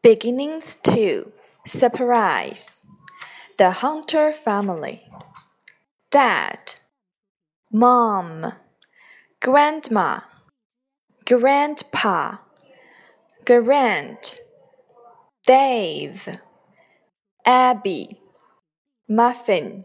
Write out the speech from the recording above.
Beginnings 2 Surprise. The Hunter Family. Dad. Mom. Grandma. Grandpa. Grant. Dave. Abby. Muffin.